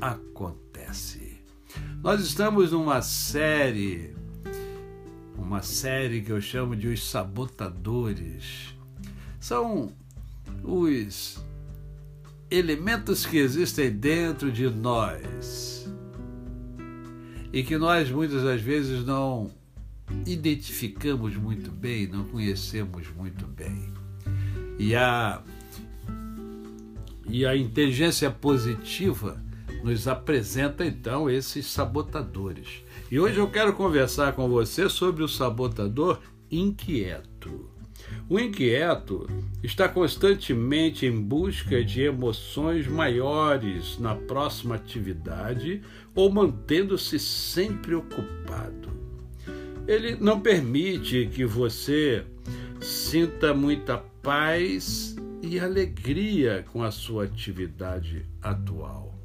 acontece. Nós estamos numa série, uma série que eu chamo de Os Sabotadores. São os elementos que existem dentro de nós e que nós muitas das vezes não identificamos muito bem, não conhecemos muito bem. E a, e a inteligência positiva nos apresenta então esses sabotadores. E hoje eu quero conversar com você sobre o sabotador inquieto. O inquieto está constantemente em busca de emoções maiores na próxima atividade ou mantendo-se sempre ocupado. Ele não permite que você sinta muita paz e alegria com a sua atividade atual.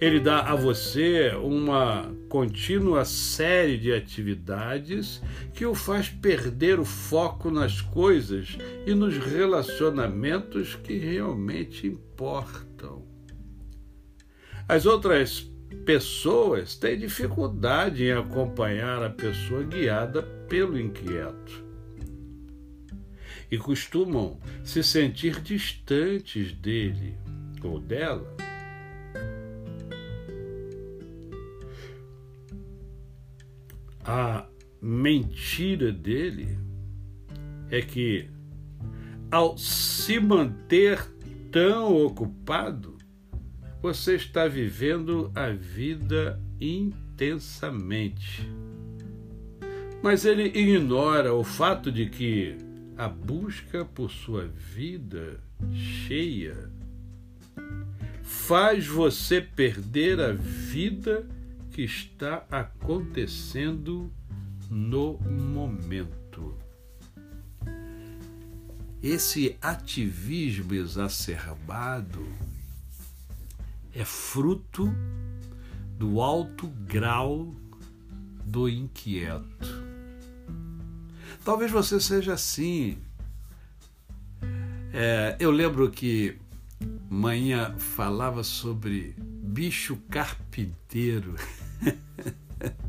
Ele dá a você uma contínua série de atividades que o faz perder o foco nas coisas e nos relacionamentos que realmente importam. As outras pessoas têm dificuldade em acompanhar a pessoa guiada pelo inquieto e costumam se sentir distantes dele ou dela a mentira dele é que, ao se manter tão ocupado, você está vivendo a vida intensamente. Mas ele ignora o fato de que a busca por sua vida cheia faz você perder a vida que está acontecendo no momento. Esse ativismo exacerbado é fruto do alto grau do inquieto. Talvez você seja assim. É, eu lembro que manhã falava sobre bicho carpinteiro.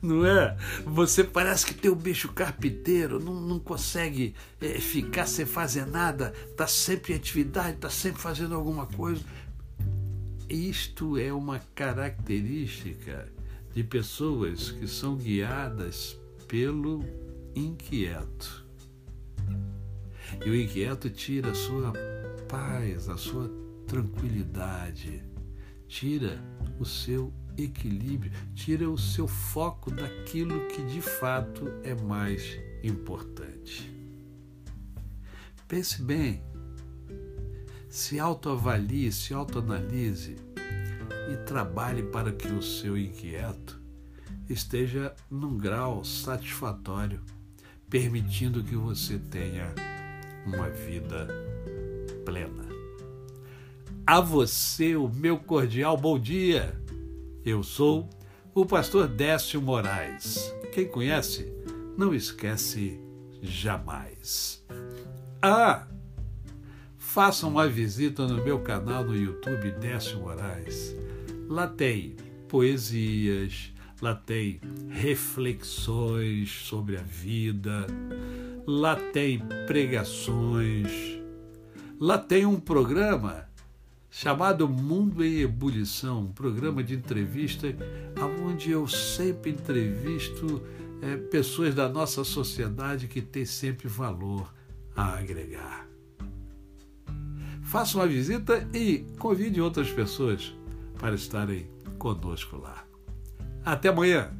Não é? Você parece que tem um bicho carpinteiro, não, não consegue é, ficar sem fazer nada, está sempre em atividade, está sempre fazendo alguma coisa. Isto é uma característica de pessoas que são guiadas pelo inquieto. E o inquieto tira a sua paz, a sua tranquilidade, tira o seu equilíbrio, tira o seu foco daquilo que de fato é mais importante. Pense bem, se autoavalie, se autoanalise e trabalhe para que o seu inquieto esteja num grau satisfatório, permitindo que você tenha uma vida plena. A você o meu cordial bom dia. Eu sou o pastor Décio Moraes. Quem conhece, não esquece jamais. Ah, faça uma visita no meu canal no YouTube Décio Moraes. Lá tem poesias, lá tem reflexões sobre a vida, lá tem pregações, lá tem um programa chamado Mundo em Ebulição, um programa de entrevista onde eu sempre entrevisto é, pessoas da nossa sociedade que têm sempre valor a agregar. Faça uma visita e convide outras pessoas para estarem conosco lá. Até amanhã!